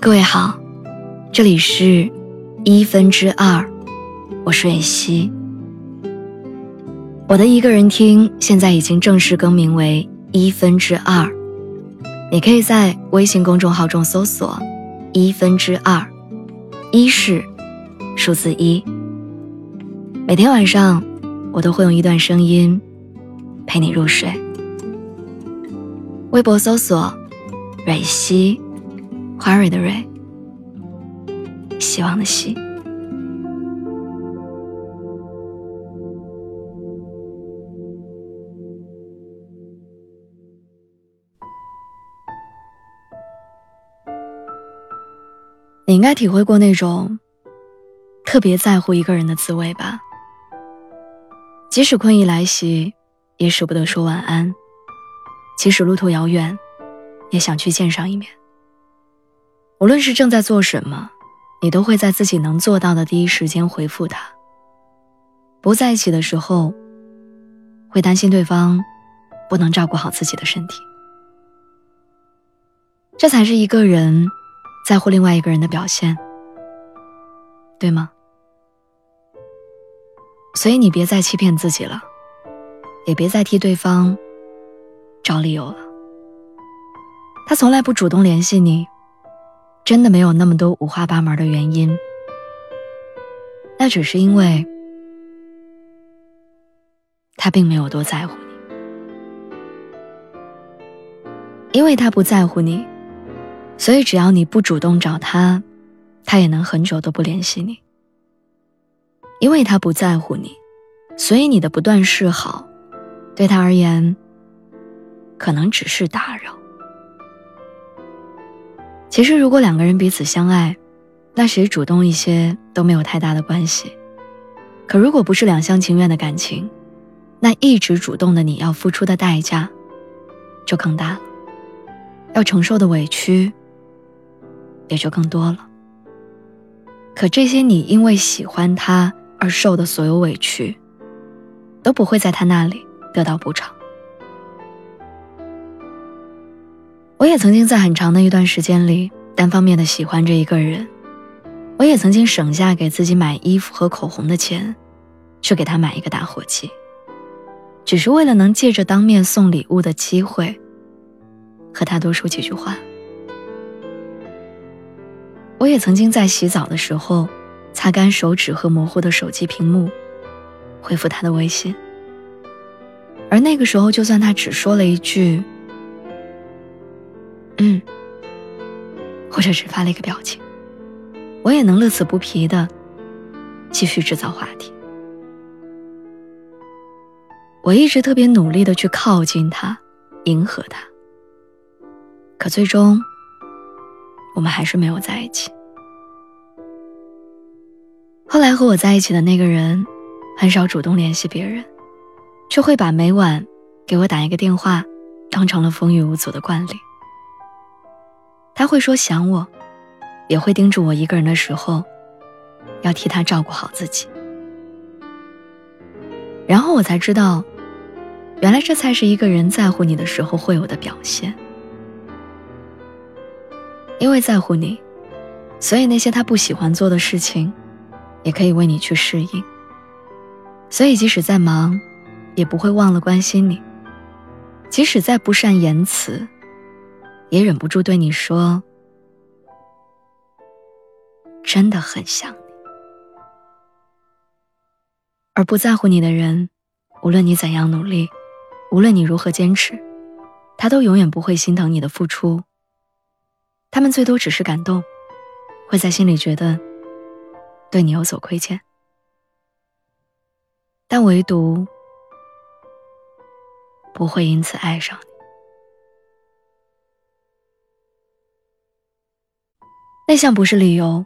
各位好，这里是一分之二，我是蕊希。我的一个人听现在已经正式更名为一分之二，你可以在微信公众号中搜索“一分之二”，一是数字一。每天晚上，我都会用一段声音陪你入睡。微博搜索“蕊希”，花蕊的蕊，希望的希。你应该体会过那种特别在乎一个人的滋味吧？即使困意来袭，也舍不得说晚安；即使路途遥远，也想去见上一面。无论是正在做什么，你都会在自己能做到的第一时间回复他。不在一起的时候，会担心对方不能照顾好自己的身体。这才是一个人。在乎另外一个人的表现，对吗？所以你别再欺骗自己了，也别再替对方找理由了。他从来不主动联系你，真的没有那么多五花八门的原因，那只是因为他并没有多在乎你，因为他不在乎你。所以，只要你不主动找他，他也能很久都不联系你。因为他不在乎你，所以你的不断示好，对他而言，可能只是打扰。其实，如果两个人彼此相爱，那谁主动一些都没有太大的关系。可如果不是两厢情愿的感情，那一直主动的你要付出的代价，就更大了，要承受的委屈。也就更多了。可这些你因为喜欢他而受的所有委屈，都不会在他那里得到补偿。我也曾经在很长的一段时间里单方面的喜欢着一个人，我也曾经省下给自己买衣服和口红的钱，去给他买一个打火机，只是为了能借着当面送礼物的机会，和他多说几句话。我也曾经在洗澡的时候，擦干手指和模糊的手机屏幕，回复他的微信。而那个时候，就算他只说了一句“嗯”，或者只发了一个表情，我也能乐此不疲的继续制造话题。我一直特别努力的去靠近他，迎合他，可最终。我们还是没有在一起。后来和我在一起的那个人，很少主动联系别人，却会把每晚给我打一个电话，当成了风雨无阻的惯例。他会说想我，也会叮嘱我一个人的时候，要替他照顾好自己。然后我才知道，原来这才是一个人在乎你的时候会有的表现。因为在乎你，所以那些他不喜欢做的事情，也可以为你去适应。所以即使再忙，也不会忘了关心你；即使再不善言辞，也忍不住对你说：“真的很想你。”而不在乎你的人，无论你怎样努力，无论你如何坚持，他都永远不会心疼你的付出。他们最多只是感动，会在心里觉得对你有所亏欠，但唯独不会因此爱上。内向不是理由，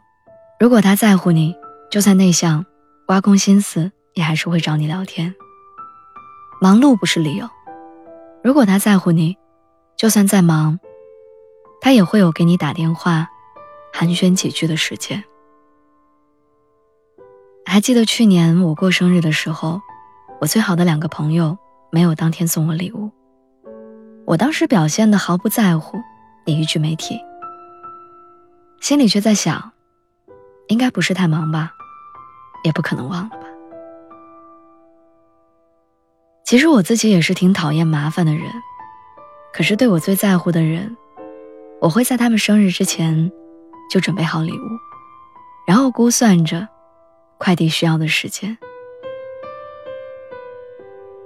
如果他在乎你，就算内向，挖空心思也还是会找你聊天。忙碌不是理由，如果他在乎你，就算再忙。他也会有给你打电话，寒暄几句的时间。还记得去年我过生日的时候，我最好的两个朋友没有当天送我礼物。我当时表现的毫不在乎，也一句没提。心里却在想，应该不是太忙吧，也不可能忘了吧。其实我自己也是挺讨厌麻烦的人，可是对我最在乎的人，我会在他们生日之前就准备好礼物，然后估算着快递需要的时间。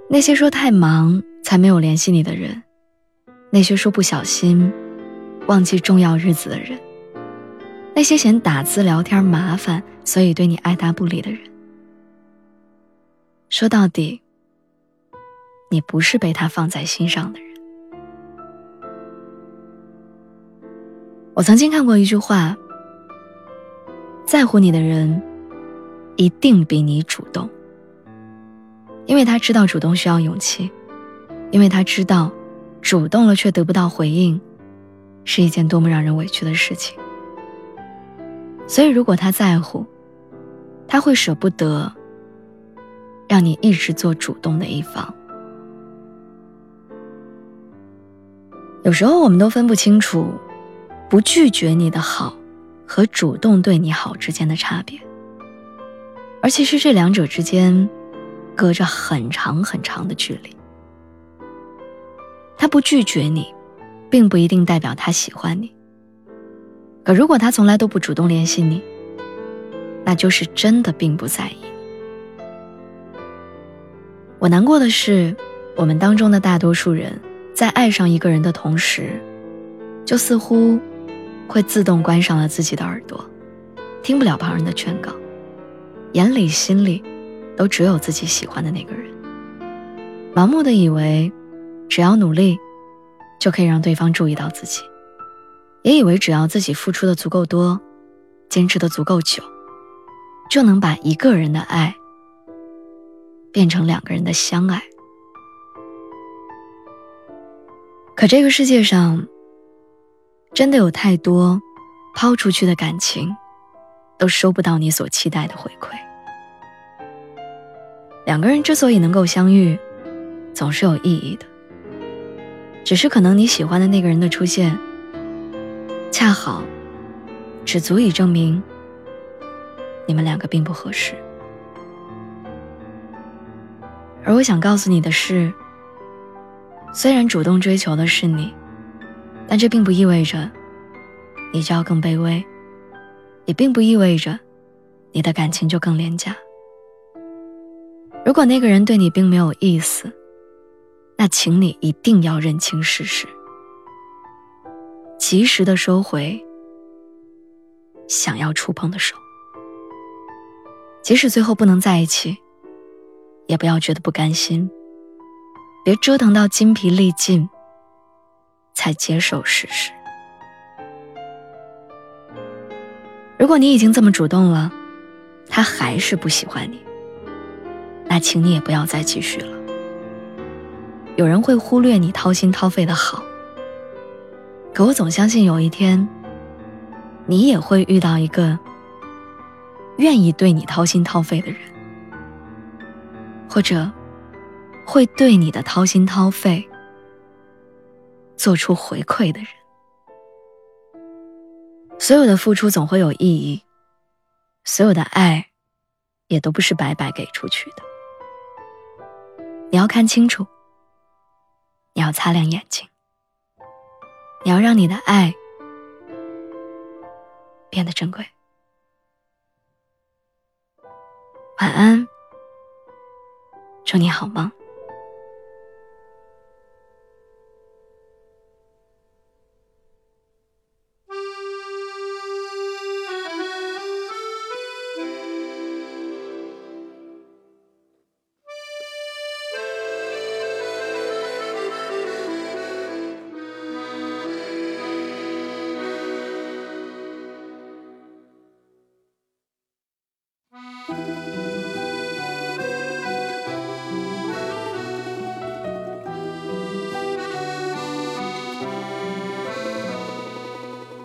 那些说太忙才没有联系你的人，那些说不小心忘记重要日子的人。那些嫌打字聊天麻烦，所以对你爱答不理的人，说到底，你不是被他放在心上的人。我曾经看过一句话：在乎你的人，一定比你主动，因为他知道主动需要勇气，因为他知道，主动了却得不到回应，是一件多么让人委屈的事情。所以，如果他在乎，他会舍不得让你一直做主动的一方。有时候，我们都分不清楚，不拒绝你的好和主动对你好之间的差别，而其实这两者之间隔着很长很长的距离。他不拒绝你，并不一定代表他喜欢你。可如果他从来都不主动联系你，那就是真的并不在意。我难过的是，我们当中的大多数人在爱上一个人的同时，就似乎会自动关上了自己的耳朵，听不了旁人的劝告，眼里心里都只有自己喜欢的那个人，盲目的以为只要努力就可以让对方注意到自己。也以为只要自己付出的足够多，坚持的足够久，就能把一个人的爱变成两个人的相爱。可这个世界上，真的有太多抛出去的感情，都收不到你所期待的回馈。两个人之所以能够相遇，总是有意义的，只是可能你喜欢的那个人的出现。恰好，只足以证明你们两个并不合适。而我想告诉你的是，虽然主动追求的是你，但这并不意味着你就要更卑微，也并不意味着你的感情就更廉价。如果那个人对你并没有意思，那请你一定要认清事实。及时的收回想要触碰的手，即使最后不能在一起，也不要觉得不甘心。别折腾到筋疲力尽，才接受事实。如果你已经这么主动了，他还是不喜欢你，那请你也不要再继续了。有人会忽略你掏心掏肺的好。可我总相信有一天，你也会遇到一个愿意对你掏心掏肺的人，或者会对你的掏心掏肺做出回馈的人。所有的付出总会有意义，所有的爱也都不是白白给出去的。你要看清楚，你要擦亮眼睛。你要让你的爱变得珍贵。晚安，祝你好梦。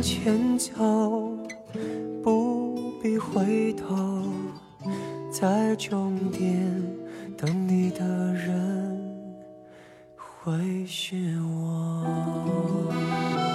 前走不必回头在终点等你的人会是我。